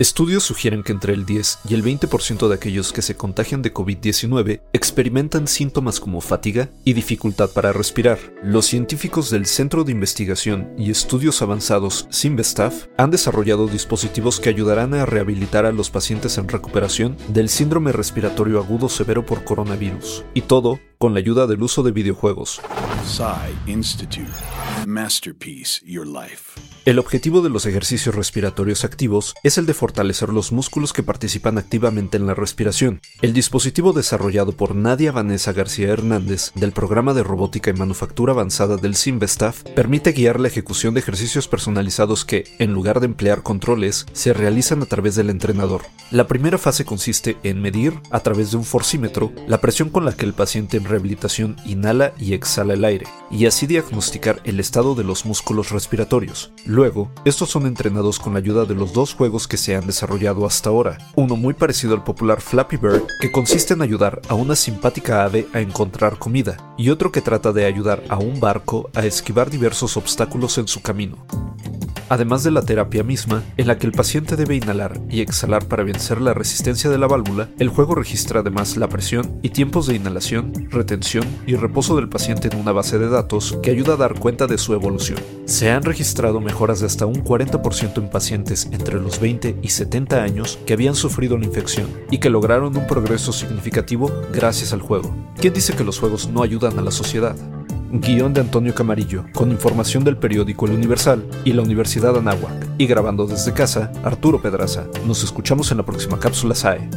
Estudios sugieren que entre el 10 y el 20% de aquellos que se contagian de COVID-19 experimentan síntomas como fatiga y dificultad para respirar. Los científicos del Centro de Investigación y Estudios Avanzados Simvestaff han desarrollado dispositivos que ayudarán a rehabilitar a los pacientes en recuperación del síndrome respiratorio agudo severo por coronavirus, y todo con la ayuda del uso de videojuegos. Institute. Masterpiece Your Life. El objetivo de los ejercicios respiratorios activos es el de fortalecer los músculos que participan activamente en la respiración. El dispositivo desarrollado por Nadia Vanessa García Hernández del programa de robótica y manufactura avanzada del Simvestaff permite guiar la ejecución de ejercicios personalizados que, en lugar de emplear controles, se realizan a través del entrenador. La primera fase consiste en medir, a través de un forcímetro, la presión con la que el paciente en rehabilitación inhala y exhala el aire, y así diagnosticar el estado de los músculos respiratorios. Luego, estos son entrenados con la ayuda de los dos juegos que se han desarrollado hasta ahora, uno muy parecido al popular Flappy Bird, que consiste en ayudar a una simpática ave a encontrar comida, y otro que trata de ayudar a un barco a esquivar diversos obstáculos en su camino además de la terapia misma, en la que el paciente debe inhalar y exhalar para vencer la resistencia de la válvula, el juego registra además la presión y tiempos de inhalación, retención y reposo del paciente en una base de datos que ayuda a dar cuenta de su evolución. Se han registrado mejoras de hasta un 40% en pacientes entre los 20 y 70 años que habían sufrido la infección y que lograron un progreso significativo gracias al juego. ¿Quién dice que los juegos no ayudan a la sociedad? Guion de Antonio Camarillo, con información del periódico El Universal y la Universidad Anáhuac. Y grabando desde casa, Arturo Pedraza. Nos escuchamos en la próxima cápsula SAE.